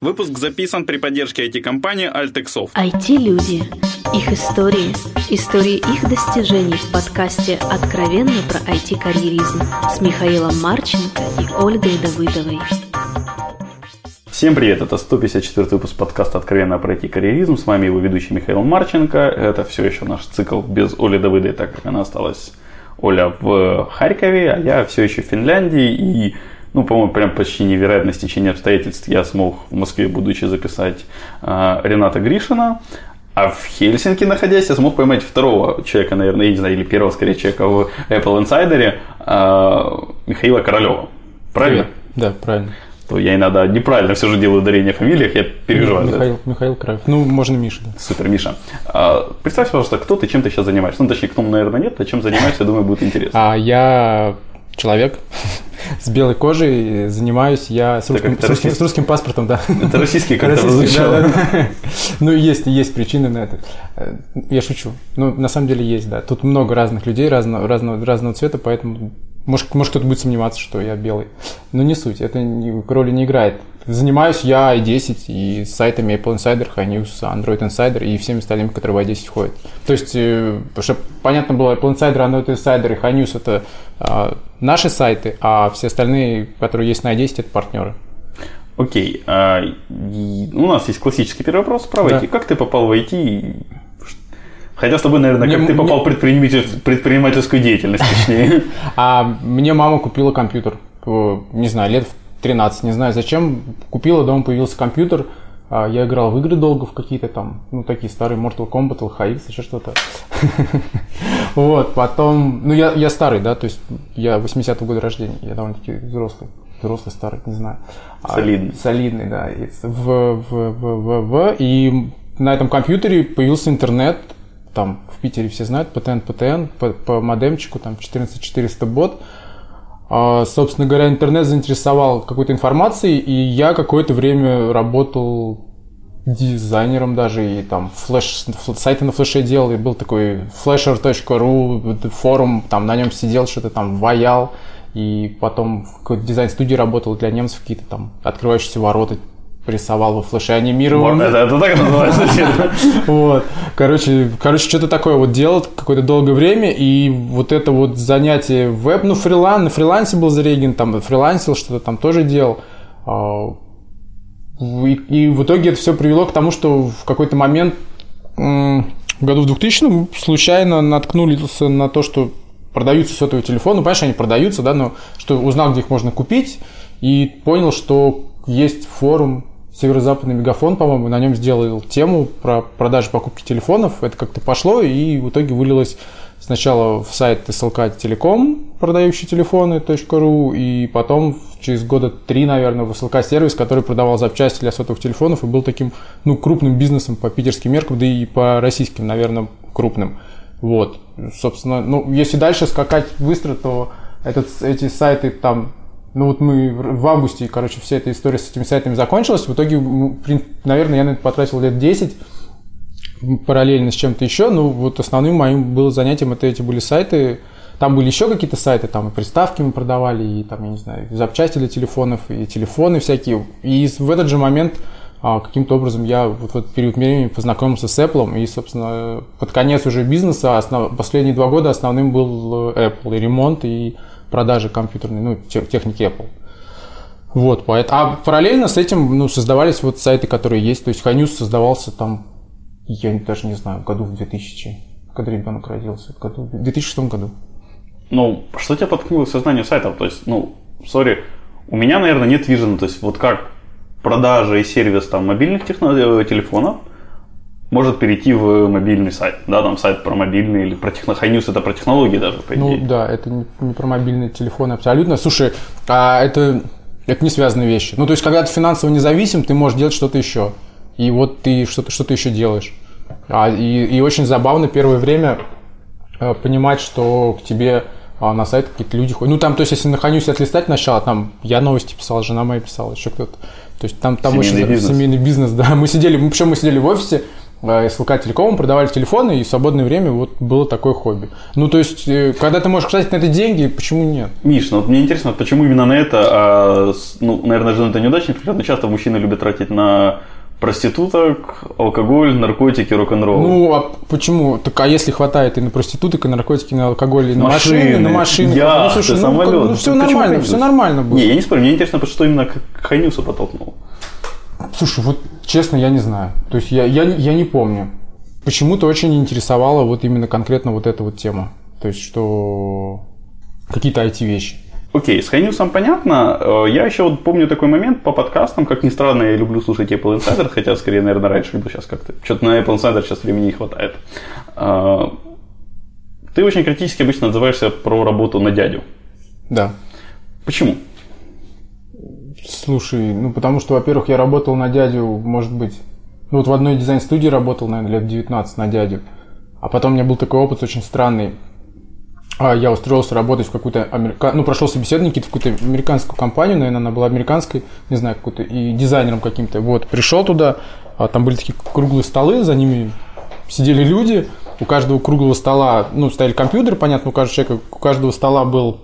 Выпуск записан при поддержке IT-компании Altexoft. IT-люди. Их истории. Истории их достижений в подкасте «Откровенно про IT-карьеризм» с Михаилом Марченко и Ольгой Давыдовой. Всем привет, это 154 выпуск подкаста «Откровенно про IT-карьеризм». С вами его ведущий Михаил Марченко. Это все еще наш цикл без Оли Давыдой, так как она осталась Оля в Харькове, а я все еще в Финляндии. И ну, по-моему, прям почти невероятное стечение обстоятельств я смог в Москве, будучи записать э, Рената Гришина. А в Хельсинки, находясь, я смог поймать второго человека, наверное, я не знаю, или первого, скорее, человека в Apple Insider, э, Михаила Королева. Правильно? Привет. Да, правильно. То я иногда неправильно все же делаю ударение в фамилиях, я переживаю. Михаил, Михаил Королев. Ну, можно Миша. Да. Супер, Миша. А, представь, пожалуйста, кто ты, чем ты сейчас занимаешься? Ну, точнее, кто, наверное, нет, а чем занимаешься, я думаю, будет интересно. А я человек с белой кожей, занимаюсь я с русским, с русским, с русским паспортом, да. Это российский как-то прозвучало. Да, да. Ну, есть, есть причины на это. Я шучу. Ну, на самом деле есть, да. Тут много разных людей разного, разного, разного цвета, поэтому может, может кто-то будет сомневаться, что я белый. Но не суть, это роли не играет. Занимаюсь я i10 и сайтами Apple Insider, High News, Android Insider и всеми остальными, которые в i10 входят. То есть, э, чтобы понятно было, Apple Insider, Android Insider и High News это а, наши сайты, а все остальные, которые есть на i10, это партнеры. Окей. А, у нас есть классический первый вопрос про IT. Да. Как ты попал в IT? Хотя с тобой, наверное, как мне, ты попал в предприниматель, предпринимательскую деятельность, точнее. А мне мама купила компьютер, не знаю, лет в 13, не знаю зачем. Купила, дома появился компьютер. А я играл в игры долго, в какие-то там, ну, такие старые Mortal Kombat, LHX, еще что-то. Вот, потом, ну, я, я старый, да, то есть я 80-го года рождения, я довольно-таки взрослый взрослый, старый, не знаю. А, солидный. Солидный, да. В, в, в, в, в, и на этом компьютере появился интернет, там в Питере все знают, PTN, PTN, по, по модемчику, там 14400 бот. А, собственно говоря, интернет заинтересовал какой-то информацией, и я какое-то время работал дизайнером даже, и там флеш, сайты на флеше делал, и был такой flasher.ru форум, там на нем сидел, что-то там ваял, и потом в какой-то дизайн-студии работал для немцев, какие-то там открывающиеся ворота рисовал во флеше анимированный. Это, это так называется. Вот. Короче, короче, что-то такое вот делал какое-то долгое время, и вот это вот занятие веб, ну, фрилан, на фрилансе был Зарегин, там фрилансил, что-то там тоже делал. А, и, и в итоге это все привело к тому, что в какой-то момент, году в 2000 случайно наткнулись на то, что продаются сотовые телефоны. Ну, понимаешь, они продаются, да, но что узнал, где их можно купить, и понял, что есть форум Северо-Западный Мегафон, по-моему, на нем сделал тему про продажу покупки телефонов. Это как-то пошло, и в итоге вылилось сначала в сайт SLK Телеком, продающий телефоны .ру, и потом через года три, наверное, в SLK сервис, который продавал запчасти для сотовых телефонов и был таким, ну, крупным бизнесом по питерским меркам, да и по российским, наверное, крупным. Вот, собственно, ну, если дальше скакать быстро, то этот, эти сайты там ну вот мы в августе, короче, вся эта история с этими сайтами закончилась. В итоге, наверное, я на это потратил лет 10 параллельно с чем-то еще. Ну вот основным моим было занятием это эти были сайты. Там были еще какие-то сайты, там и приставки мы продавали, и там, я не знаю, запчасти для телефонов, и телефоны всякие. И в этот же момент а, каким-то образом я вот в этот период времени познакомился с Apple, и, собственно, под конец уже бизнеса, основ... последние два года основным был э, Apple, и ремонт, и продажи компьютерной, ну, техники Apple. Вот, поэтому, а параллельно с этим, ну, создавались вот сайты, которые есть, то есть Ханюс создавался там, я даже не знаю, году в 2000, когда ребенок родился, в, году, в 2006 году. Ну, что тебя подкнуло в сознание сайтов? То есть, ну, сори, у меня, наверное, нет вижена, то есть вот как продажа и сервис там мобильных техно- э, телефонов – может перейти в мобильный сайт. Да, там сайт про мобильный или про техно... High News это про технологии даже, по Ну да, это не, не про мобильные телефоны абсолютно. Слушай, а это, это не связанные вещи. Ну, то есть, когда ты финансово независим, ты можешь делать что-то еще. И вот ты что-то что еще делаешь. А, и, и очень забавно первое время э, понимать, что к тебе а, на сайт какие-то люди ходят. Ну, там, то есть, если на Ханюсе отлистать сначала, там я новости писал, жена моя писала, еще кто-то. То есть там, там семейный очень бизнес. семейный бизнес, да. Мы сидели, мы, причем мы сидели в офисе, СЛК Телеком, продавали телефоны, и в свободное время вот было такое хобби. Ну, то есть, э, когда ты можешь тратить на это деньги, почему нет? Миш, ну вот мне интересно, вот почему именно на это, а, ну, наверное, жены это неудачный пример, но часто мужчины любят тратить на проституток, алкоголь, наркотики, рок-н-ролл. Ну, а почему? Так, а если хватает и на проституток, и на наркотики, и на алкоголь, и на машины, Машины, на машины? яхты, ну, слушай, ну, как- ну, все Почему нормально, все нормально было. Не, я не спорю, мне интересно, что именно к Хайнюсу подтолкнул. Слушай, вот честно, я не знаю. То есть я, я, я не помню. Почему-то очень интересовала вот именно конкретно вот эта вот тема. То есть, что какие-то IT-вещи. Окей, с Хайнюсом понятно. Э, Я еще вот помню такой момент по подкастам, как ни странно, я люблю слушать Apple Insider, хотя скорее, наверное, раньше люблю, сейчас как-то. Что-то на Apple Insider сейчас времени не хватает. Э, Ты очень критически обычно отзываешься про работу на дядю. Да. Почему? Слушай, ну потому что, во-первых, я работал на дядю, может быть, ну вот в одной дизайн-студии работал, наверное, лет 19 на дядю. А потом у меня был такой опыт очень странный. А, Я устроился работать в какую-то америка... ну, прошел собеседование в какую-то американскую компанию, наверное, она была американской, не знаю, какой-то, и дизайнером каким-то. Вот, пришел туда, а там были такие круглые столы, за ними сидели люди, у каждого круглого стола, ну, стояли компьютеры, понятно, у каждого человека, у каждого стола был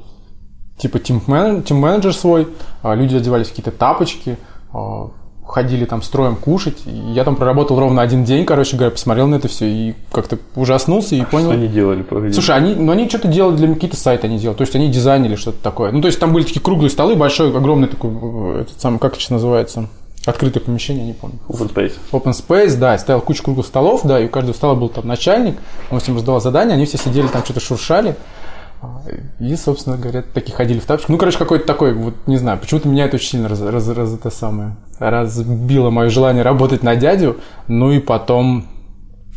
типа тим-менеджер, свой, а, люди одевались в какие-то тапочки, а, ходили там строем кушать. И я там проработал ровно один день, короче говоря, посмотрел на это все и как-то ужаснулся и понял. Что они делали? Погоди. Слушай, они, ну, они что-то делали для какие-то сайты они делали, то есть они дизайнили что-то такое. Ну, то есть там были такие круглые столы, большой, огромный такой, э, этот самый, как это сейчас называется, открытое помещение, не помню. Open Space. Open Space, да, стоял куча круглых столов, да, и у каждого стола был там начальник, он всем раздавал задания, они все сидели там что-то шуршали, а, и, собственно говоря, такие ходили в тапочках. Ну, короче, какой-то такой, вот, не знаю, почему-то меня это очень сильно раз, раз, раз- это самое, разбило мое желание работать на дядю, ну и потом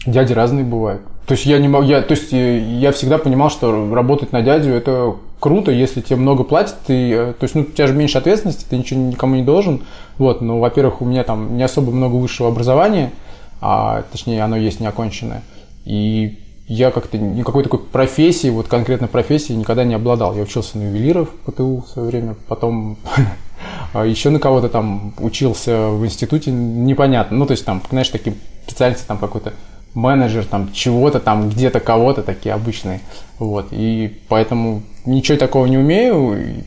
дяди разные бывают. То есть я не могу, я, то есть э, я всегда понимал, что работать на дядю это круто, если тебе много платят, ты, э, то есть ну, у тебя же меньше ответственности, ты ничего никому не должен. Вот, ну, во-первых, у меня там не особо много высшего образования, а, точнее, оно есть неоконченное. И я как-то никакой такой профессии, вот конкретно профессии никогда не обладал. Я учился на ювелиров в ПТУ в свое время, потом а еще на кого-то там учился в институте, непонятно. Ну, то есть там, знаешь, такие специальности, там какой-то менеджер, там чего-то там, где-то кого-то, такие обычные. Вот. И поэтому ничего такого не умею,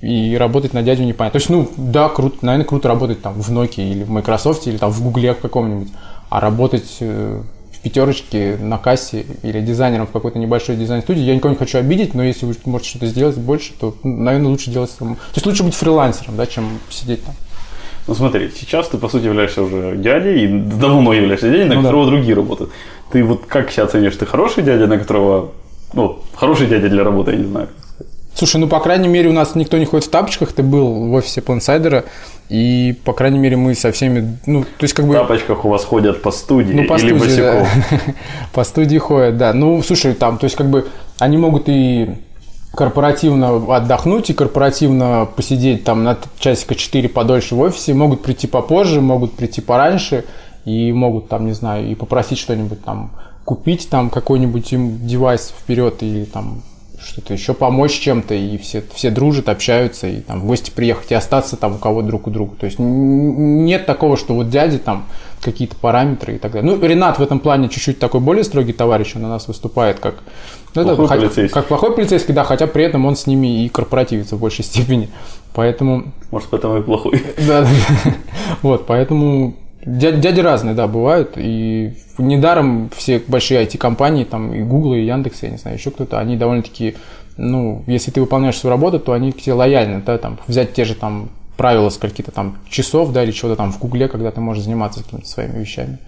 и, работать на дядю непонятно. То есть, ну, да, круто, наверное, круто работать там в Nokia или в Microsoft, или там в Гугле каком-нибудь, а работать э, пятерочке на кассе или дизайнером в какой-то небольшой дизайн-студии, я никого не хочу обидеть, но если вы можете что-то сделать больше, то, ну, наверное, лучше делать самому. То есть лучше быть фрилансером, да, чем сидеть там. Ну смотри, сейчас ты, по сути, являешься уже дядей, и давно являешься дядей, на Ну да. которого другие работают. Ты вот как себя оценишь? Ты хороший дядя, на которого... Ну, хороший дядя для работы, я не знаю. Слушай, ну, по крайней мере, у нас никто не ходит в тапочках, ты был в офисе Плансайдера, и, по крайней мере, мы со всеми, ну, то есть, как бы... В тапочках у вас ходят по студии Ну, по или студии, босиком? да. По студии ходят, да. Ну, слушай, там, то есть, как бы, они могут и корпоративно отдохнуть и корпоративно посидеть там на часика 4 подольше в офисе, могут прийти попозже, могут прийти пораньше и могут там, не знаю, и попросить что-нибудь там купить там какой-нибудь им девайс вперед или там что-то еще помочь чем-то, и все, все дружат, общаются, и там в гости приехать и остаться там у кого друг у друга. То есть нет такого, что вот дяди там какие-то параметры и так далее. Ну, Ренат в этом плане чуть-чуть такой более строгий товарищ, он у нас выступает как, ну, Плохой хотя- полицейский. как плохой полицейский, да, хотя при этом он с ними и корпоративится в большей степени. Поэтому Может, поэтому и плохой. да, да. Вот, поэтому дяди, дяди разные, да, бывают. И недаром все большие IT-компании, там и Google, и Яндекс, я не знаю, еще кто-то, они довольно-таки, ну, если ты выполняешь свою работу, то они к тебе лояльны, да, там, взять те же там правила скольки-то там часов, да, или чего-то там в Гугле, когда ты можешь заниматься какими-то своими вещами.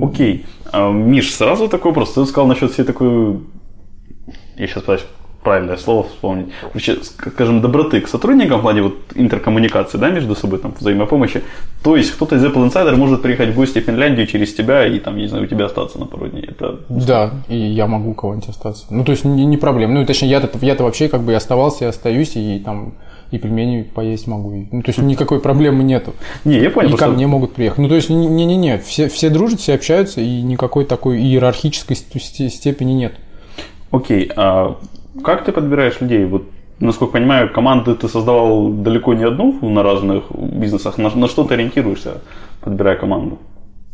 Окей. А, Миш, сразу такой вопрос. Ты сказал насчет всей такой... Я сейчас пытаюсь правильное слово вспомнить. Ск- скажем, доброты к сотрудникам в плане вот интеркоммуникации, да, между собой, там, взаимопомощи. То есть кто-то из Apple Insider может приехать в гости в Финляндию через тебя и там, я не знаю, у тебя остаться на пару дней. Это Да, и я могу у кого-нибудь остаться. Ну, то есть не, не проблема. Ну, точнее, я-то, я-то вообще как бы и оставался, и остаюсь, и там и пельмени поесть могу. Ну, то есть никакой проблемы нету. Не, я понял. И ко просто- мне могут приехать. Ну, то есть, не- не-не-не, все, все дружат, все общаются, и никакой такой иерархической ст- сте- степени нет. Окей, а как ты подбираешь людей? Вот, насколько понимаю, команды ты создавал далеко не одну на разных бизнесах. На, на что ты ориентируешься, подбирая команду?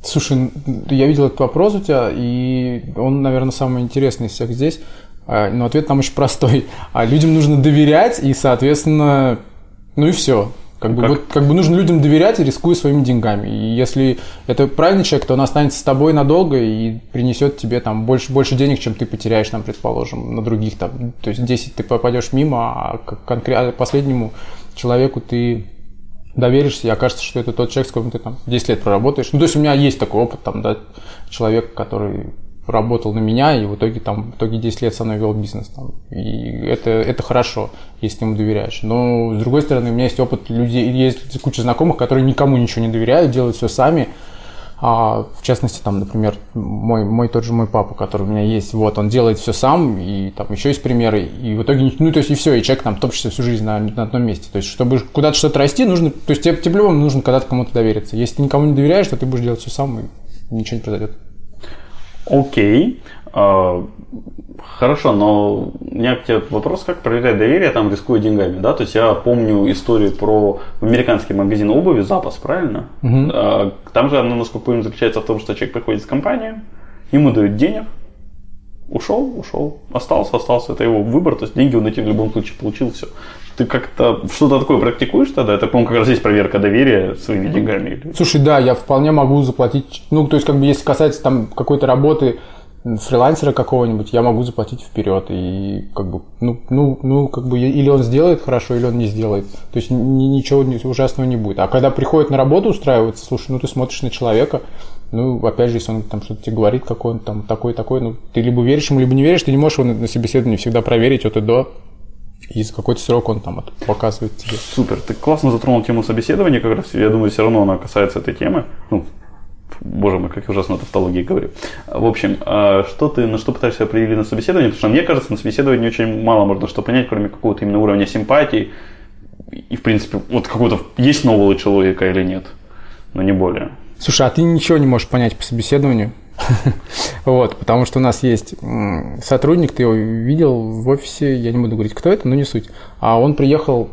Слушай, я видел этот вопрос у тебя, и он, наверное, самый интересный из всех здесь. А, но ответ там очень простой. А людям нужно доверять, и, соответственно, ну и все. Как бы, Как? вот, как бы нужно людям доверять, рискуя своими деньгами. И если это правильный человек, то он останется с тобой надолго и принесет тебе там больше, больше денег, чем ты потеряешь, там, предположим, на других там. То есть 10 ты попадешь мимо, а к- конкре- а последнему человеку ты доверишься, и окажется, что это тот человек, с которым ты там 10 лет проработаешь. Ну, то есть у меня есть такой опыт, там, да, человек, который работал на меня, и в итоге там, в итоге 10 лет со мной вел бизнес. Там, и это, это хорошо, если ты ему доверяешь. Но, с другой стороны, у меня есть опыт людей, есть куча знакомых, которые никому ничего не доверяют, делают все сами. А, в частности, там, например, мой, мой тот же мой папа, который у меня есть, вот, он делает все сам, и там еще есть примеры, и в итоге, ну, то есть, и все, и человек там топчется всю жизнь на, на одном месте. То есть, чтобы куда-то что-то расти, нужно, то есть, тебе, тебе по-любому нужно когда-то кому-то довериться. Если ты никому не доверяешь, то ты будешь делать все сам, и ничего не произойдет. Окей. А, Хорошо, но у меня к тебе вопрос, как проверять доверие, там, рискуя деньгами, да? То есть я помню историю про американский магазин обуви «Запас», правильно? А, Там же оно, насколько помню, заключается в том, что человек приходит в компанию, ему дают денег, ушел, ушел, остался, остался, это его выбор, то есть деньги он эти в любом случае получил, все. Ты как-то что-то такое практикуешь тогда? Это, по-моему, как раз есть проверка доверия своими деньгами. или- Слушай, да, я вполне могу заплатить, ну, то есть, как бы, если касается там какой-то работы фрилансера какого-нибудь, я могу заплатить вперед, и как бы, ну, ну, ну, как бы, или он сделает хорошо, или он не сделает. То есть, ни- ничего ужасного не будет. А когда приходит на работу устраиваться, слушай, ну, ты смотришь на человека, ну, опять же, если он там что-то тебе говорит, какой он там такой-такой, ну, ты либо веришь ему, либо не веришь, ты не можешь его на на собеседовании всегда проверить от и до, и за какой-то срок он там это показывает тебе. Супер, ты классно затронул тему собеседования как раз. Я думаю, все равно она касается этой темы. Ну, боже мой, как я ужасно тавтологии говорю. В общем, а что ты, на что пытаешься определить на собеседовании? Потому что мне кажется, на собеседовании очень мало можно что понять, кроме какого-то именно уровня симпатии. И, в принципе, вот какого-то есть нового человека или нет. Но не более. Слушай, а ты ничего не можешь понять по собеседованию? Вот, потому что у нас есть сотрудник, ты его видел в офисе, я не буду говорить, кто это, но не суть. А он приехал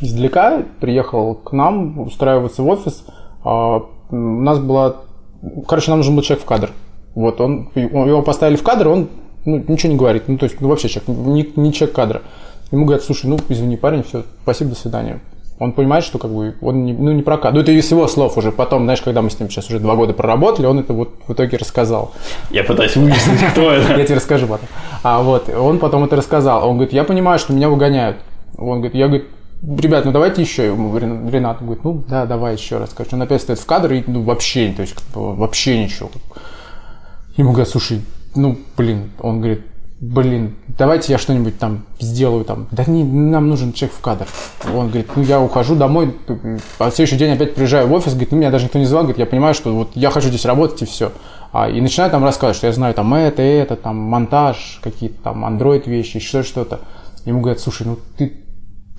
издалека, приехал к нам устраиваться в офис. А, У нас была... Короче, нам нужен был человек в кадр. Вот, он- его поставили в кадр, он ну, ничего не говорит. Ну, то есть, ну, вообще человек, не, не человек кадра. Ему говорят, слушай, ну, извини, парень, все, спасибо, до свидания. Он понимает, что как бы он не, ну, не прокат. Ну, это из его слов уже. Потом, знаешь, когда мы с ним сейчас уже два года проработали, он это вот в итоге рассказал. Я пытаюсь выяснить, кто Я это. тебе расскажу потом. А вот, он потом это рассказал. Он говорит, я понимаю, что меня выгоняют. Он говорит, я говорю, ребят, ну давайте еще. Ему Рен- Ренат говорит, ну да, давай еще раз. Короче, он опять стоит в кадре и ну, вообще, то есть вообще ничего. Ему говорят, слушай, ну блин, он говорит, блин, давайте я что-нибудь там сделаю там. Да не, нам нужен человек в кадр. Он говорит, ну я ухожу домой, а следующий день опять приезжаю в офис, говорит, ну меня даже никто не звал, говорит, я понимаю, что вот я хочу здесь работать и все. А, и начинаю там рассказывать, что я знаю там это, это, там монтаж, какие-то там Android вещи, еще что-то. Ему говорят, слушай, ну ты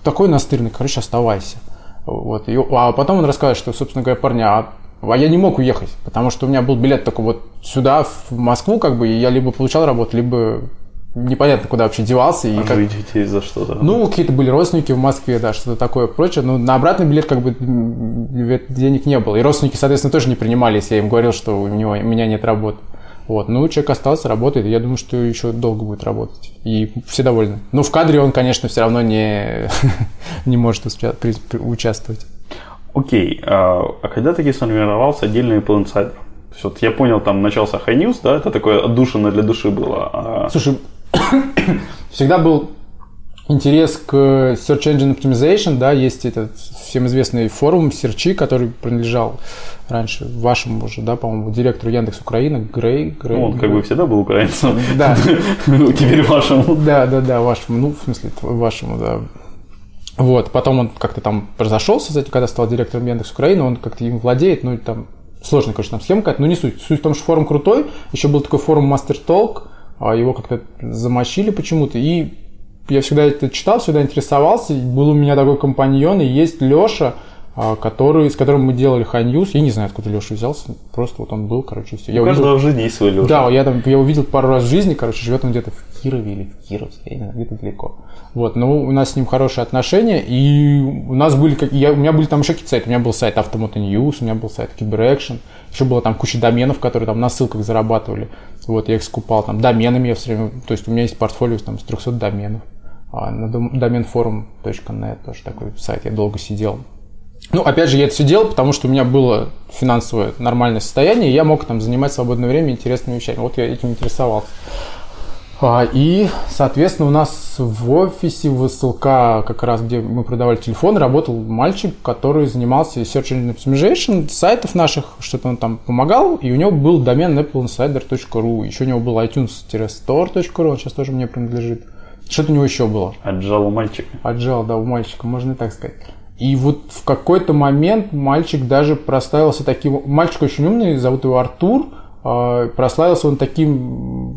такой настырный, короче, оставайся. Вот. И, а потом он рассказывает, что, собственно говоря, парня, а, а я не мог уехать, потому что у меня был билет только вот сюда, в Москву, как бы, и я либо получал работу, либо непонятно куда вообще девался. И А как- идете за что-то? ну, какие-то были родственники в Москве, да, что-то такое прочее. Но на обратный билет как бы денег не было. И родственники, соответственно, тоже не принимали, если я им говорил, что у, него, у меня нет работы. Вот. Ну, человек остался, работает, я думаю, что еще долго будет работать. И все довольны. Ну, в кадре он, конечно, все равно не, не может участвовать. Окей, а, а когда таки сформировался отдельный вот я понял, там начался High News, да, это такое отдушина для души было. А Слушай, всегда был интерес к Search Engine Optimization, да, есть этот всем известный форум Серчи, который принадлежал раньше вашему уже, да, по-моему, директору Яндекс Украины, Грей, Грей. ну, он как бы всегда был украинцем. Да. Ну, Теперь вашему. Да, да, да, вашему, ну, в смысле, вашему, да. Вот, потом он как-то там разошелся, кстати, когда стал директором Яндекс Украины, он как-то им владеет, ну, и там сложная, конечно, там схема какая-то, но не суть. Суть в том, что форум крутой, еще был такой форум Master Talk, а его как-то замочили почему-то, и я всегда это читал, всегда интересовался, был у меня такой компаньон, и есть Леша, а, который, с которым мы делали News, я не знаю, откуда Леша взялся, просто вот он был, короче, все. Я У увидел- в жизни есть свой Леша. да, я там я увидел пару раз в жизни, короче, живет он где-то в Кирове или в Кировске, я не знаю, где-то далеко. Вот, но у нас с ним хорошие отношения, и у нас были, как, я, у меня были там еще какие-то сайты, у меня был сайт Automoto News, у меня был сайт Cyber еще было там куча доменов, которые там на ссылках зарабатывали, вот, я их скупал, там, доменами я все время, то есть у меня есть портфолио там с 300 доменов, а, на домен forum.net тоже такой сайт, я долго сидел, ну, опять же, я это все делал, потому что у меня было финансовое нормальное состояние, и я мог там занимать свободное время интересными вещами. Вот я этим интересовался. А, и, соответственно, у нас в офисе в СЛК, как раз где мы продавали телефон, работал мальчик, который занимался Search Engine Optimization сайтов наших, что-то он там помогал, и у него был домен appleinsider.ru, еще у него был itunes-store.ru, он сейчас тоже мне принадлежит. Что-то у него еще было. Отжал у мальчика. Отжал, да, у мальчика, можно и так сказать. И вот в какой-то момент мальчик даже прославился таким... Мальчик очень умный, зовут его Артур. А, прославился он таким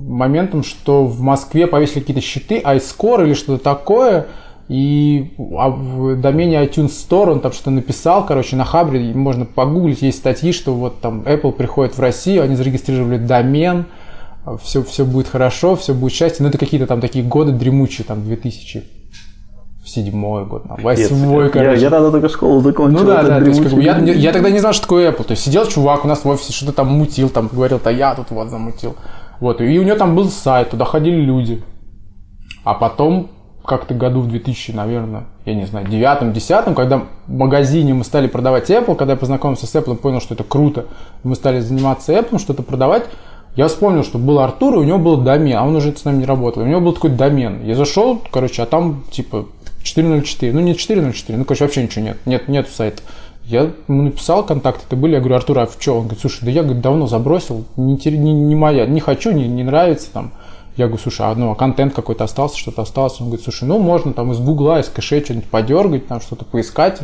моментом, что в Москве повесили какие-то щиты, iScore или что-то такое, и а в домене iTunes Store он там что-то написал, короче, на Хабре можно погуглить, есть статьи, что вот там Apple приходит в Россию, они зарегистрировали домен, все, все будет хорошо, все будет счастье. Но это какие-то там такие годы дремучие, там 2000 седьмой год, там, восьмой, короче. Я, я тогда только школу закончил. Ну да, да, то есть, как бы, я, я тогда не знал, что такое Apple. То есть сидел чувак у нас в офисе, что-то там мутил, там говорил, да я тут вот замутил. Вот, и у него там был сайт, туда ходили люди. А потом, как-то году в 2000, наверное, я не знаю, девятом, десятом, когда в магазине мы стали продавать Apple, когда я познакомился с Apple, понял, что это круто, мы стали заниматься Apple, что-то продавать, я вспомнил, что был Артур, и у него был домен, а он уже с нами не работал. У него был такой домен. Я зашел, короче, а там, типа, 404. Ну, не 404, ну, короче, вообще ничего нет. Нет, нет сайта. Я ему написал, контакты это были, я говорю, Артур, а в что? Он говорит, слушай, да я говорит, давно забросил, не, не, не моя, не хочу, не, не нравится там. Я говорю, слушай, а, ну, а контент какой-то остался, что-то осталось? Он говорит, слушай, ну, можно там из Гугла, из кэше что-нибудь подергать, там что-то поискать.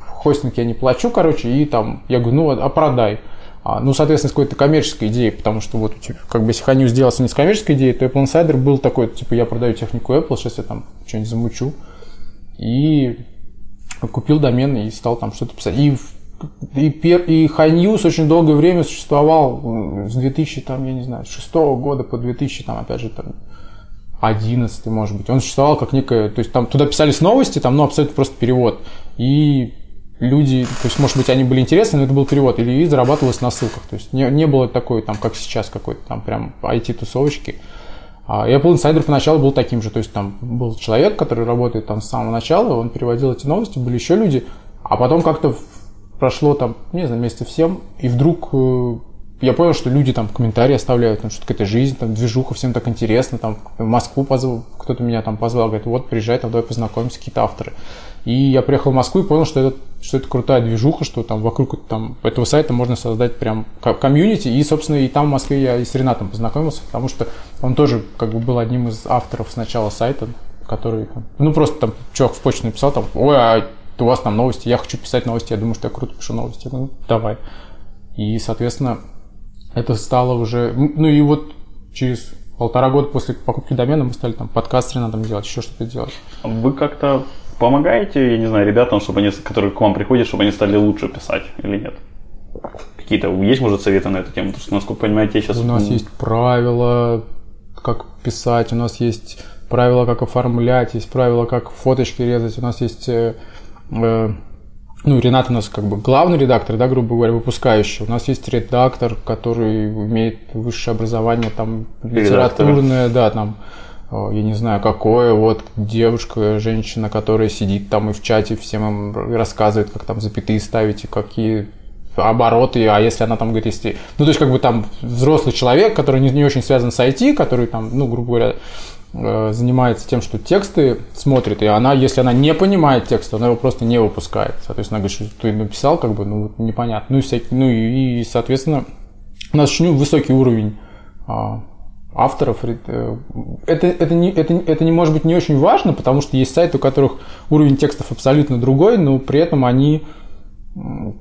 Хостинг я не плачу, короче, и там, я говорю, ну, а продай. А, ну, соответственно, с какой-то коммерческой идеей, потому что вот, типа, как бы, если Ханю сделался не с коммерческой идеей, то Apple Insider был такой, типа, я продаю технику Apple, сейчас я там что-нибудь замучу и купил домен и стал там что-то писать. И, и, и High News очень долгое время существовал с 2000, там, я не знаю, с 6 года по 2000, там, опять же, там, 11, может быть. Он существовал как некое, то есть там туда писались новости, там, ну, абсолютно просто перевод. И люди, то есть, может быть, они были интересны, но это был перевод, или и зарабатывалось на ссылках. То есть не, не было такой, там, как сейчас, какой-то там прям IT-тусовочки. А Apple Insider поначалу был таким же, то есть там был человек, который работает там с самого начала, он переводил эти новости, были еще люди, а потом как-то прошло там, не знаю, месяцев 7, и вдруг э, я понял, что люди там комментарии оставляют, там, что какая-то жизнь, там, движуха, всем так интересно, там, в Москву позвал, кто-то меня там позвал, говорит, вот, приезжай, там, давай познакомимся, какие-то авторы. И я приехал в Москву и понял, что это, что это крутая движуха, что там вокруг там, этого сайта можно создать прям комьюнити. И, собственно, и там в Москве я и с Ренатом познакомился, потому что он тоже как бы был одним из авторов сначала сайта, который, ну, просто там чувак в почту написал, там, ой, а у вас там новости, я хочу писать новости, я думаю, что я круто пишу новости. Ну, давай. И, соответственно, это стало уже, ну и вот через полтора года после покупки домена мы стали там подкаст с Ренатом делать, еще что-то делать. Вы как-то помогаете, я не знаю, ребятам, чтобы они, которые к вам приходят, чтобы они стали лучше писать или нет? Какие-то есть, может, советы на эту тему? Потому что, насколько понимаете, я сейчас... У нас есть правила, как писать, у нас есть правила, как оформлять, есть правила, как фоточки резать, у нас есть... Э, э, ну, Ренат у нас как бы главный редактор, да, грубо говоря, выпускающий. У нас есть редактор, который имеет высшее образование, там, литературное, да, там, я не знаю, какое, вот девушка, женщина, которая сидит там и в чате всем им рассказывает, как там запятые ставить и какие обороты, а если она там говорит, если... Ну, то есть, как бы там взрослый человек, который не, не очень связан с IT, который там, ну, грубо говоря, э, занимается тем, что тексты смотрит, и она, если она не понимает текст, она его просто не выпускает. Соответственно, она говорит, что ты написал, как бы, ну, непонятно. Ну, и, всякие, ну, и, и соответственно, у нас очень высокий уровень а, авторов. Э, это, это, не, это, это не может быть не очень важно, потому что есть сайты, у которых уровень текстов абсолютно другой, но при этом они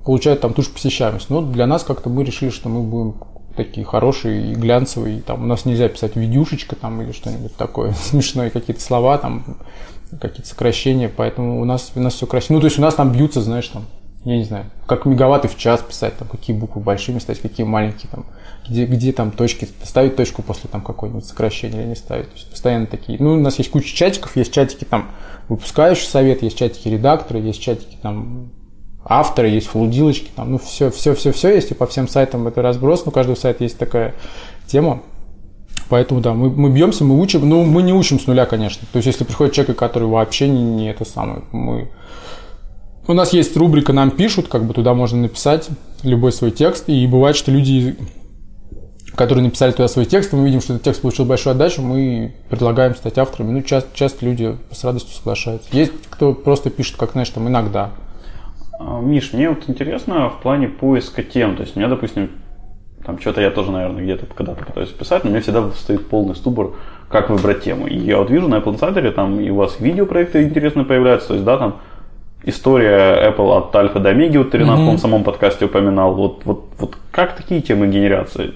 получают там ту же посещаемость. Но для нас как-то мы решили, что мы будем такие хорошие и глянцевые. Там, у нас нельзя писать видюшечка там, или что-нибудь такое смешное, какие-то слова, там, какие-то сокращения, поэтому у нас, у нас все красиво. Ну, то есть у нас там бьются, знаешь, там я не знаю, как мегаватты в час писать, там, какие буквы большими ставить, какие маленькие, там, где, где там точки, ставить точку после там какой-нибудь сокращения или не ставить. То есть постоянно такие. Ну, у нас есть куча чатиков, есть чатики там выпускающий совет, есть чатики редактора, есть чатики там авторы, есть флудилочки, там, ну, все, все, все, все есть, и по всем сайтам это разброс, но у каждого сайта есть такая тема. Поэтому, да, мы, мы бьемся, мы учим, но мы не учим с нуля, конечно. То есть, если приходит человек, который вообще не, не это самое, мы у нас есть рубрика «Нам пишут», как бы туда можно написать любой свой текст. И бывает, что люди, которые написали туда свой текст, мы видим, что этот текст получил большую отдачу, мы предлагаем стать авторами. Ну, часто, часто люди с радостью соглашаются. Есть кто просто пишет, как, знаешь, там иногда. А, Миш, мне вот интересно в плане поиска тем. То есть, у меня, допустим, там что-то я тоже, наверное, где-то когда-то пытаюсь писать, но меня всегда стоит полный ступор, как выбрать тему. И я вот вижу на Apple Insider, там и у вас видеопроекты интересные появляются, то есть, да, там история Apple от альфа до омеги, вот ты, Ренат, mm-hmm. в самом подкасте упоминал. Вот, вот, вот как такие темы генерации?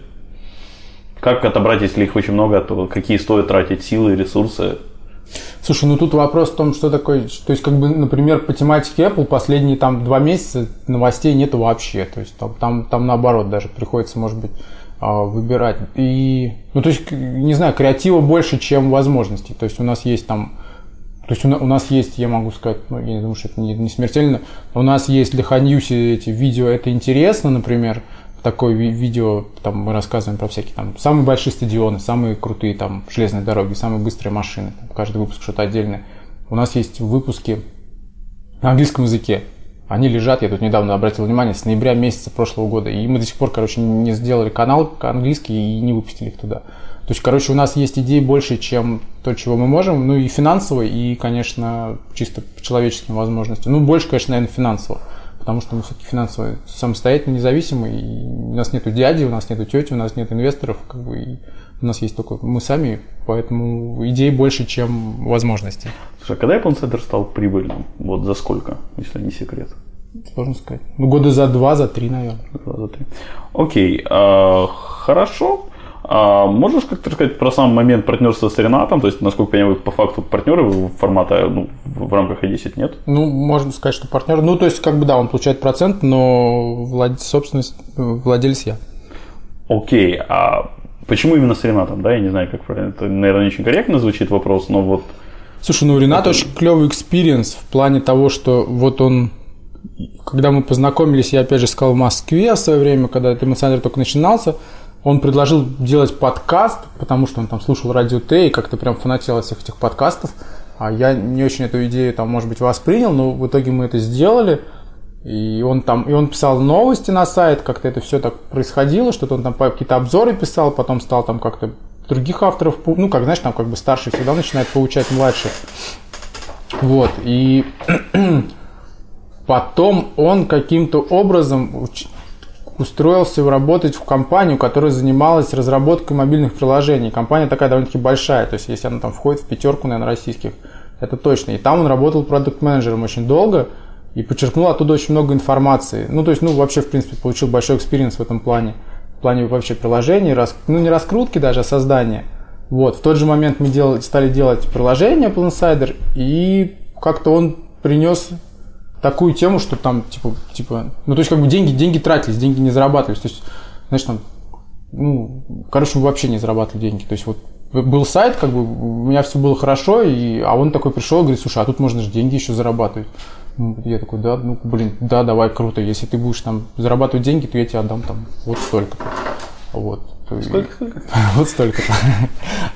Как отобрать, если их очень много, то какие стоит тратить силы и ресурсы? Слушай, ну тут вопрос в том, что такое, то есть, как бы, например, по тематике Apple последние там два месяца новостей нету вообще, то есть там, там, там наоборот даже приходится, может быть, а, выбирать. И, ну, то есть, не знаю, креатива больше, чем возможностей. То есть у нас есть там то есть у нас есть, я могу сказать, ну, я не думаю, что это не, не смертельно, у нас есть для Ханьюси эти видео, это интересно, например, такое видео, там мы рассказываем про всякие там самые большие стадионы, самые крутые там железные дороги, самые быстрые машины, там, каждый выпуск что-то отдельное. У нас есть выпуски на английском языке, они лежат, я тут недавно обратил внимание, с ноября месяца прошлого года, и мы до сих пор, короче, не сделали канал английский и не выпустили их туда. То есть, короче, у нас есть идей больше, чем то, чего мы можем, ну и финансово, и, конечно, чисто по человеческим возможностям. Ну, больше, конечно, наверное, финансово, потому что мы все-таки финансово самостоятельно независимы, и у нас нету дяди, у нас нету тети, у нас нет инвесторов, как бы, и у нас есть только мы сами, поэтому идей больше, чем возможностей. Слушай, а когда Apple Insider стал прибыльным? Вот за сколько, если не секрет? Сложно сказать. Ну, года за два, за три, наверное. Два, за три. Окей, а, хорошо. А можешь как-то рассказать про сам момент партнерства с Ренатом? То есть, насколько я понимаю, по факту партнеры формата ну, в рамках i10 нет? Ну, можно сказать, что партнер. Ну, то есть, как бы да, он получает процент, но влад... собственность, владелец я. Окей, а почему именно с Ренатом? Да, я не знаю, как правильно. Это, наверное, не очень корректно звучит вопрос, но вот. Слушай, ну Ренат это... очень клевый experience в плане того, что вот он когда мы познакомились, я опять же сказал в Москве в свое время, когда этот эмоционер только начинался, он предложил делать подкаст, потому что он там слушал радио Т и как-то прям фанател от всех этих подкастов. А я не очень эту идею там, может быть, воспринял, но в итоге мы это сделали. И он там, и он писал новости на сайт, как-то это все так происходило, что-то он там какие-то обзоры писал, потом стал там как-то других авторов, ну, как, знаешь, там как бы старший всегда начинает получать младших. Вот, и потом он каким-то образом устроился работать в компанию, которая занималась разработкой мобильных приложений. Компания такая довольно-таки большая, то есть если она там входит в пятерку, наверное, российских, это точно. И там он работал продукт-менеджером очень долго и подчеркнул оттуда очень много информации. Ну, то есть, ну, вообще, в принципе, получил большой experience в этом плане. В плане вообще приложений, рас... ну, не раскрутки даже, а создания. Вот, в тот же момент мы делали, стали делать приложение Apple Insider, и как-то он принес такую тему, что там, типа, типа, ну, то есть, как бы деньги, деньги тратились, деньги не зарабатывались. То есть, знаешь, там, ну, короче, мы вообще не зарабатывали деньги. То есть, вот был сайт, как бы, у меня все было хорошо, и, а он такой пришел и говорит, слушай, а тут можно же деньги еще зарабатывать. Я такой, да, ну, блин, да, давай, круто. Если ты будешь там зарабатывать деньги, то я тебе отдам там вот столько. Вот. Сколько? Вот столько-то.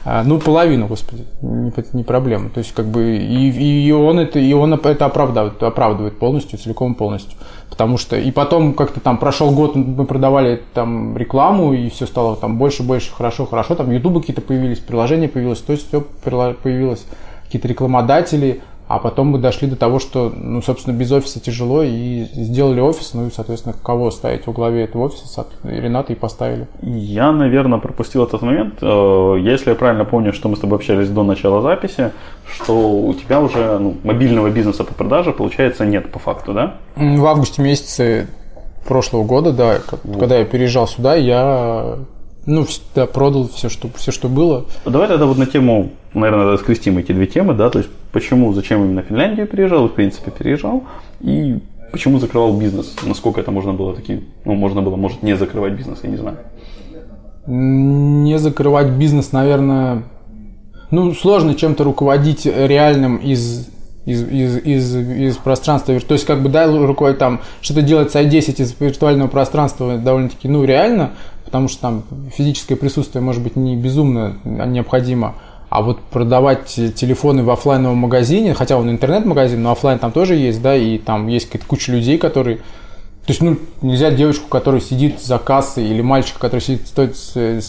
А, ну, половину, господи, не, не проблема. То есть, как бы, и, и он это, и он это оправдывает, оправдывает полностью, целиком полностью. Потому что, и потом как-то там прошел год, мы продавали там рекламу, и все стало там больше, больше, хорошо, хорошо. Там ютубы какие-то появились, приложения появилось, то есть все появилось, какие-то рекламодатели – а потом мы дошли до того, что, ну, собственно, без офиса тяжело, и сделали офис, ну и, соответственно, кого ставить во главе этого офиса, Рената и поставили. Я, наверное, пропустил этот момент. Э, если я правильно помню, что мы с тобой общались до начала записи, что у тебя уже ну, мобильного бизнеса по продаже, получается, нет по факту, да? В августе месяце прошлого года, да, вот. когда я переезжал сюда, я ну, да, продал все, что, все, что было. Давай тогда вот на тему, наверное, надо скрестим эти две темы, да, то есть почему, зачем именно в Финляндию переезжал, в принципе, переезжал, и почему закрывал бизнес? Насколько это можно было такие, ну, можно было, может, не закрывать бизнес, я не знаю. Не закрывать бизнес, наверное, ну, сложно чем-то руководить реальным из из, из, из, из пространства. То есть, как бы, да, рукой там что-то делать с i10 из виртуального пространства довольно-таки, ну, реально, потому что там физическое присутствие может быть не безумно необходимо. А вот продавать телефоны в офлайновом магазине, хотя он интернет-магазин, но офлайн там тоже есть, да, и там есть какая-то куча людей, которые то есть, ну, нельзя девочку, которая сидит за кассой, или мальчика, который сидит, стоит,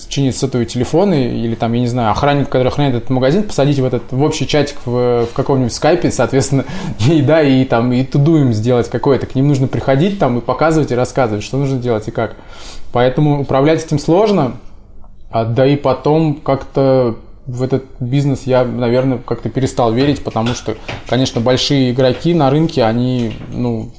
чинит сотовые телефоны, или там, я не знаю, охранник, который охраняет этот магазин, посадить в этот в общий чатик в, в каком-нибудь скайпе, соответственно, и да, и там, и туду им сделать какое-то. К ним нужно приходить там и показывать, и рассказывать, что нужно делать и как. Поэтому управлять этим сложно, а, да и потом как-то в этот бизнес я, наверное, как-то перестал верить, потому что, конечно, большие игроки на рынке, они, ну,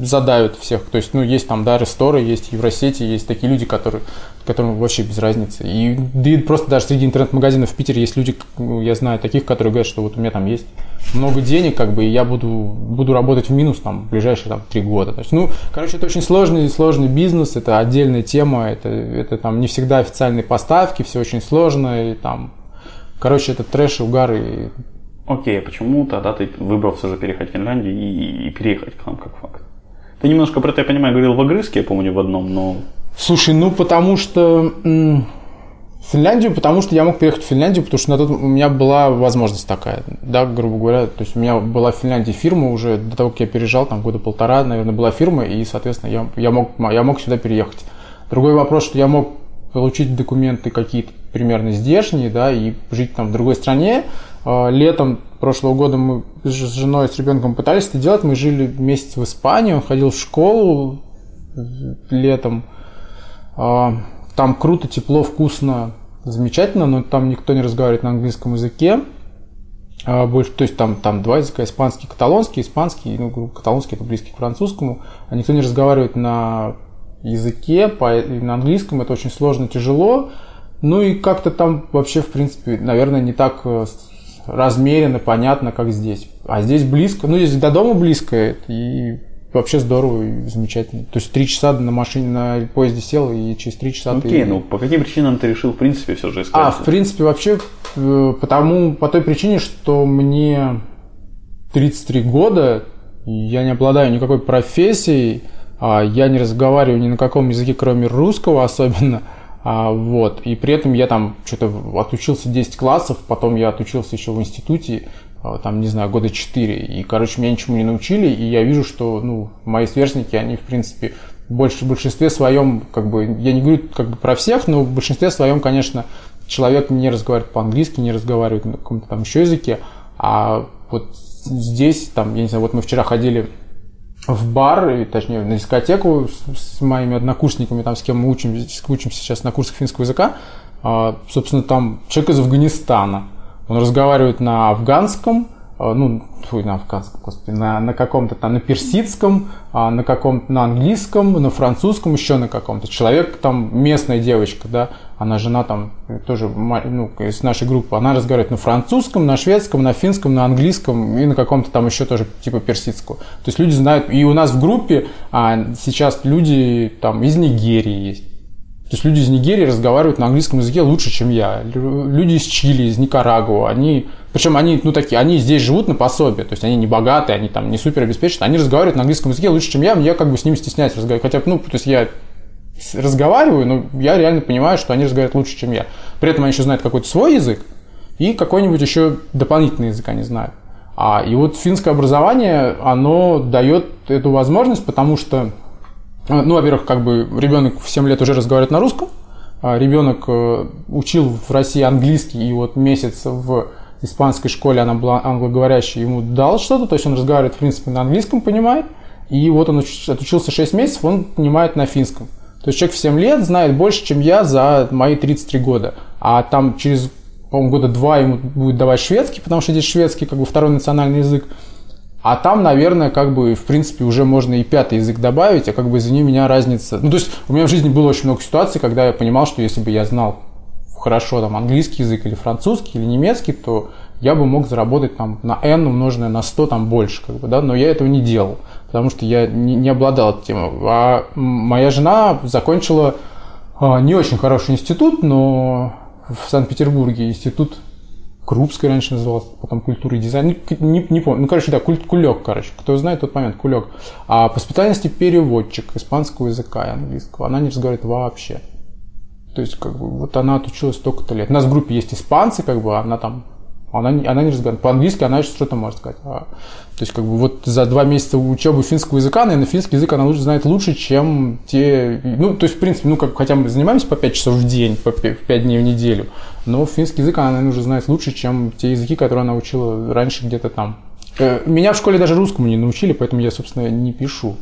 задают всех. То есть, ну, есть там, да, ресторы, есть Евросети, есть такие люди, которые, которым вообще без разницы. И, да и просто даже среди интернет-магазинов в Питере есть люди, ну, я знаю таких, которые говорят, что вот у меня там есть много денег, как бы, и я буду, буду работать в минус там в ближайшие там три года. То есть, ну, короче, это очень сложный, сложный бизнес, это отдельная тема, это, это там не всегда официальные поставки, все очень сложно, и там, короче, это трэш угар, и Окей, а почему тогда ты выбрал все же переехать в Финляндию и, и переехать к нам как факт? Ты немножко про это, я понимаю, говорил в Огрызке, я помню, в одном, но... Слушай, ну потому что... Финляндию, потому что я мог переехать в Финляндию, потому что на тот у меня была возможность такая, да, грубо говоря, то есть у меня была в Финляндии фирма уже до того, как я переезжал, там года полтора, наверное, была фирма, и, соответственно, я, я, мог, я мог сюда переехать. Другой вопрос, что я мог получить документы какие-то примерно здешние, да, и жить там в другой стране. А, летом прошлого года мы с женой, с ребенком пытались это делать. Мы жили месяц в Испании, он ходил в школу летом. А, там круто, тепло, вкусно, замечательно, но там никто не разговаривает на английском языке. А, больше, то есть там, там два языка, испанский, каталонский, испанский, ну, каталонский это близкий к французскому, а никто не разговаривает на языке, по, на английском это очень сложно, тяжело. Ну и как-то там вообще, в принципе, наверное, не так э, размеренно, понятно, как здесь. А здесь близко, ну здесь до дома близко, и вообще здорово и замечательно. То есть три часа на машине, на поезде сел, и через три часа Окей, ты... ну по каким причинам ты решил, в принципе, все же искать? А, в принципе, вообще, э, потому, по той причине, что мне 33 года, я не обладаю никакой профессией, а я не разговариваю ни на каком языке, кроме русского особенно – а, вот. И при этом я там что-то отучился 10 классов, потом я отучился еще в институте, а, там, не знаю, года 4. И, короче, меня ничему не научили, и я вижу, что, ну, мои сверстники, они, в принципе, в большинстве своем, как бы, я не говорю как бы про всех, но в большинстве своем, конечно, человек не разговаривает по-английски, не разговаривает на каком-то там еще языке, а вот здесь, там, я не знаю, вот мы вчера ходили в бар, точнее, на дискотеку с, с моими однокурсниками, там, с кем мы учимся, учимся сейчас на курсах финского языка. А, собственно, там человек из Афганистана. Он разговаривает на афганском, ну, фу, на афганском, господи, на, на каком-то там, на персидском, а, на каком-то, на английском, на французском, еще на каком-то. Человек там, местная девочка, да, она жена там тоже, ну, из нашей группы, она разговаривает на французском, на шведском, на финском, на английском и на каком-то там еще тоже типа персидского. То есть люди знают, и у нас в группе а, сейчас люди там из Нигерии есть. То есть люди из Нигерии разговаривают на английском языке лучше, чем я. Люди из Чили, из Никарагуа, они, причем они, ну такие, они здесь живут на пособие, то есть они не богатые, они там не супер обеспечены, они разговаривают на английском языке лучше, чем я, я как бы с ними стесняюсь разговаривать. Хотя, ну, то есть я разговариваю, но я реально понимаю, что они разговаривают лучше, чем я. При этом они еще знают какой-то свой язык и какой-нибудь еще дополнительный язык они знают. А, и вот финское образование, оно дает эту возможность, потому что а, ну, во-первых, как бы ребенок в 7 лет уже разговаривает на русском, а ребенок э, учил в России английский, и вот месяц в испанской школе она была англоговорящей, ему дал что-то, то есть он разговаривает, в принципе, на английском, понимает, и вот он отучился 6 месяцев, он понимает на финском. То есть человек в 7 лет знает больше, чем я за мои 33 года. А там через, по-моему, года два ему будет давать шведский, потому что здесь шведский как бы второй национальный язык. А там, наверное, как бы, в принципе, уже можно и пятый язык добавить, а как бы, извини меня, разница... Ну, то есть, у меня в жизни было очень много ситуаций, когда я понимал, что если бы я знал хорошо там английский язык или французский или немецкий, то я бы мог заработать там на n умноженное на 100 там больше, как бы, да, но я этого не делал, потому что я не, не обладал этой темой. А моя жена закончила а, не очень хороший институт, но в Санкт-Петербурге институт Крупской раньше назывался, потом культура и дизайн, не, не, не помню, ну, короче, да, культ, кулек, короче, кто знает, тот момент, кулек. А по специальности переводчик испанского языка и английского, она не разговаривает вообще. То есть, как бы, вот она отучилась столько-то лет. У нас в группе есть испанцы, как бы, она там она, она не разговаривает. По-английски она еще что-то может сказать. А, то есть, как бы вот за два месяца учебы финского языка, наверное, финский язык она лучше, знает лучше, чем те... Ну, то есть, в принципе, ну, как, хотя мы занимаемся по 5 часов в день, по 5 дней в неделю, но финский язык она, наверное, уже знает лучше, чем те языки, которые она учила раньше где-то там. Э, меня в школе даже русскому не научили, поэтому я, собственно, не пишу.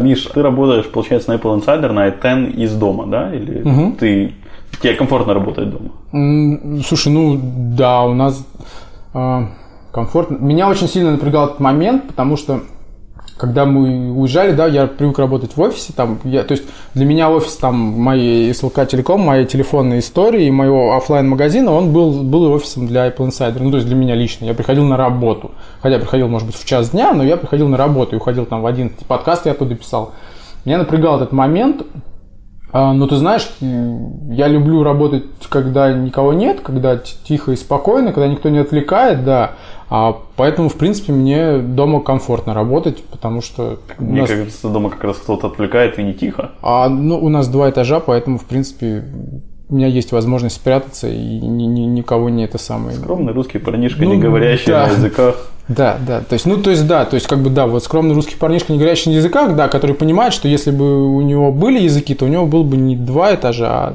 Миш, ты работаешь, получается, на Apple Insider на i10 из дома, да? Или угу. ты Тебе комфортно работать дома? Слушай, ну да, у нас э, комфортно. Меня очень сильно напрягал этот момент, потому что когда мы уезжали, да, я привык работать в офисе, там, я, то есть для меня офис там моей SLK Телеком, моей телефонной истории моего офлайн магазина он был, был офисом для Apple Insider, ну, то есть для меня лично. Я приходил на работу, хотя приходил, может быть, в час дня, но я приходил на работу и уходил там в один подкаст я оттуда писал. Меня напрягал этот момент, а, ну, ты знаешь, я люблю работать, когда никого нет, когда тихо и спокойно, когда никто не отвлекает, да. А поэтому, в принципе, мне дома комфортно работать, потому что... Мне нас... кажется, дома как раз кто-то отвлекает и не тихо. А, ну, у нас два этажа, поэтому, в принципе, у меня есть возможность спрятаться и ни, ни, никого не это самое. Скромный русский парнишка, ну, не говорящий да. на языках. Да, да, то есть, ну, то есть, да, то есть, как бы, да, вот скромный русский парнишка, не говорящий на языках, да, который понимает, что если бы у него были языки, то у него был бы не два этажа, а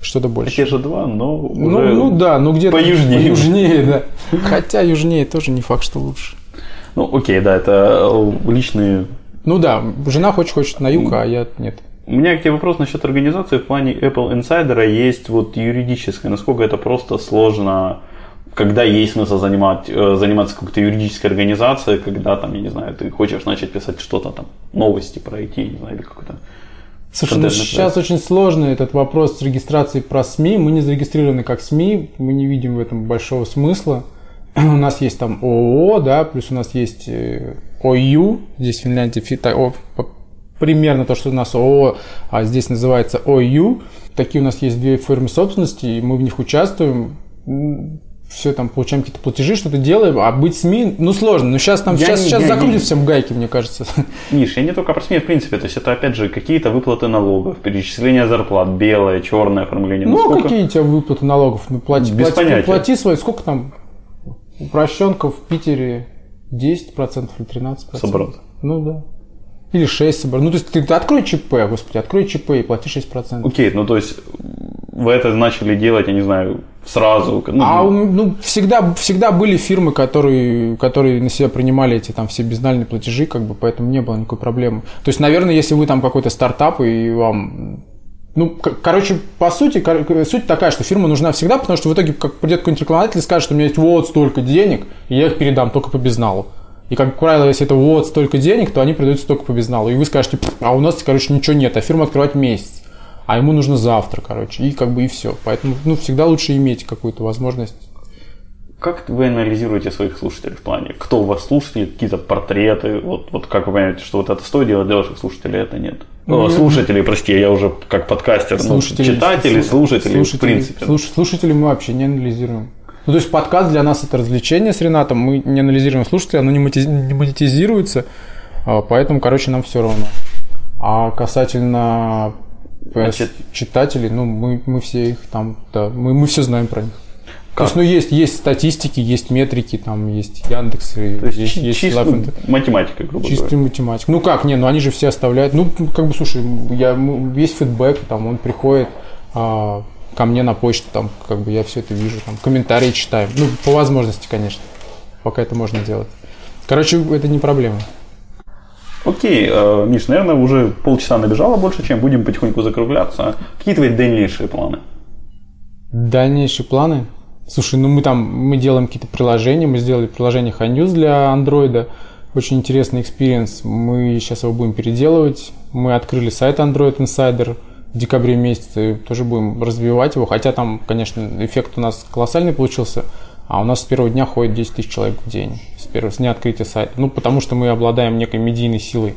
что-то больше. Те же два, но ну, ну да, ну где-то поюжнее. Поюжнее, да. Хотя южнее тоже не факт, что лучше. Ну, окей, да, это личные... Ну да, жена хочет, хочет на юг, а я нет. У меня к тебе вопрос насчет организации. В плане Apple Insider есть вот юридическое. Насколько это просто сложно когда есть смысл занимать, э, заниматься какой-то юридической организацией, когда там, я не знаю, ты хочешь начать писать что-то там, новости про IT, не знаю, или какой-то Слушай, ну сейчас очень сложный этот вопрос с регистрацией про СМИ. Мы не зарегистрированы как СМИ, мы не видим в этом большого смысла. У нас есть там ООО, да, плюс у нас есть э, ОЮ, здесь в Финляндии примерно то, что у нас ООО, а здесь называется ОЮ. Такие у нас есть две формы собственности, и мы в них участвуем все там получаем какие-то платежи, что-то делаем, а быть СМИ, ну сложно. Но сейчас там сейчас, не, сейчас закрутят всем гайки, мне кажется. Миш, я не только про СМИ, в принципе, то есть это опять же какие-то выплаты налогов, перечисление зарплат, белое, черное оформление. Ну, ну какие у тебя выплаты налогов? Ну, плати, Без плати, понятия. плати свои, сколько там упрощенка в Питере 10% или 13%? Собрал. Ну да. Или 6 собрал. Ну, то есть ты, ты открой ЧП, господи, открой ЧП и плати 6%. Окей, ну то есть вы это начали делать, я не знаю, сразу? Ну, а ну, всегда, всегда были фирмы, которые, которые на себя принимали эти там все безнальные платежи, как бы, поэтому не было никакой проблемы. То есть, наверное, если вы там какой-то стартап и вам ну, короче, по сути, суть такая, что фирма нужна всегда, потому что в итоге, как придет какой-нибудь рекламодатель и скажет, что у меня есть вот столько денег, и я их передам только по безналу. И, как правило, если это вот столько денег, то они придают только по безналу. И вы скажете, а у нас, короче, ничего нет, а фирма открывать месяц а ему нужно завтра, короче, и как бы и все. Поэтому, ну, всегда лучше иметь какую-то возможность. Как вы анализируете своих слушателей в плане, кто у вас слушатели, какие-то портреты, вот, вот как вы понимаете, что вот это стоит делать для ваших слушателей, это нет? Ну, нет. слушатели, прости, я уже как подкастер, ну, слушатели, ну, читатели, слушатели, слушатели, в принципе. Слуш, слушатели мы вообще не анализируем. Ну, то есть подкаст для нас это развлечение с Ренатом, мы не анализируем слушателей, оно не монетизируется, а, поэтому, короче, нам все равно. А касательно Значит, читателей, ну, мы, мы все их там, да, мы, мы все знаем про них. Как? То есть, ну, есть, есть статистики, есть метрики, там есть Яндекс, То есть, есть, есть чистая математика, грубо Чистая говоря. математика. Ну как, не, ну они же все оставляют. Ну, как бы, слушай, я, весь фидбэк, там, он приходит а, ко мне на почту, там, как бы я все это вижу, там, комментарии читаю. Ну, по возможности, конечно, пока это можно делать. Короче, это не проблема. Окей, э, Миш, наверное, уже полчаса набежало больше, чем будем потихоньку закругляться. Какие твои дальнейшие планы? Дальнейшие планы? Слушай, ну мы там, мы делаем какие-то приложения, мы сделали приложение HiNews для андроида, очень интересный experience, мы сейчас его будем переделывать, мы открыли сайт Android Insider в декабре месяце, тоже будем развивать его, хотя там, конечно, эффект у нас колоссальный получился, А у нас с первого дня ходит 10 тысяч человек в день, с, первого, с дня открытия сайта. Ну, потому что мы обладаем некой медийной силой.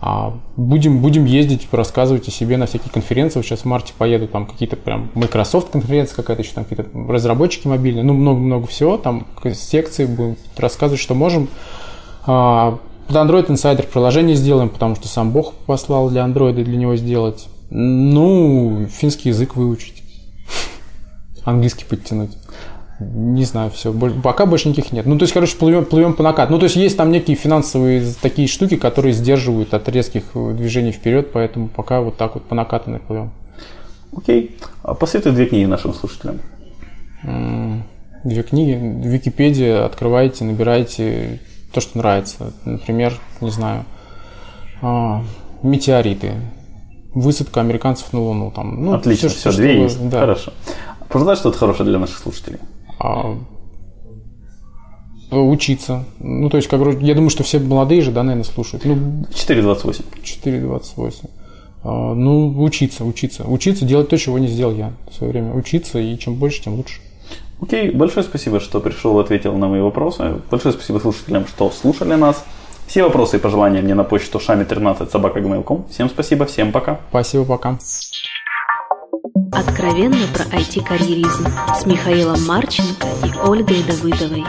А будем, будем ездить, рассказывать о себе на всякие конференции. Сейчас в марте поеду, там какие-то прям Microsoft конференция какая-то, еще там какие-то разработчики мобильные, ну много-много всего, там секции будем рассказывать, что можем. А, Android Insider приложение сделаем, потому что сам Бог послал для Android для него сделать. Ну, финский язык выучить. Английский подтянуть. Не знаю, все. Пока больше никаких нет. Ну, то есть, короче, плывем, плывем по накату. Ну, то есть, есть там некие финансовые такие штуки, которые сдерживают от резких движений вперед, поэтому пока вот так вот по накатанной плывем. Окей. А посоветуй две книги нашим слушателям. Две книги. Википедия. Открывайте, набирайте то, что нравится. Например, не знаю, а, метеориты. Высадка американцев на Луну. Там, ну, Отлично, все, все две есть. Да. Хорошо. Пожелай что-то хорошее для наших слушателей. А, учиться. Ну, то есть, как я думаю, что все молодые же, да, наверное, слушают. Ну, 4.28. 4.28. А, ну, учиться, учиться. Учиться делать то, чего не сделал я в свое время. Учиться, и чем больше, тем лучше. Окей, большое спасибо, что пришел и ответил на мои вопросы. Большое спасибо слушателям, что слушали нас. Все вопросы и пожелания мне на почту шами13 собака Всем спасибо, всем пока. Спасибо, пока. Откровенно про IT-карьеризм с Михаилом Марченко и Ольгой Давыдовой.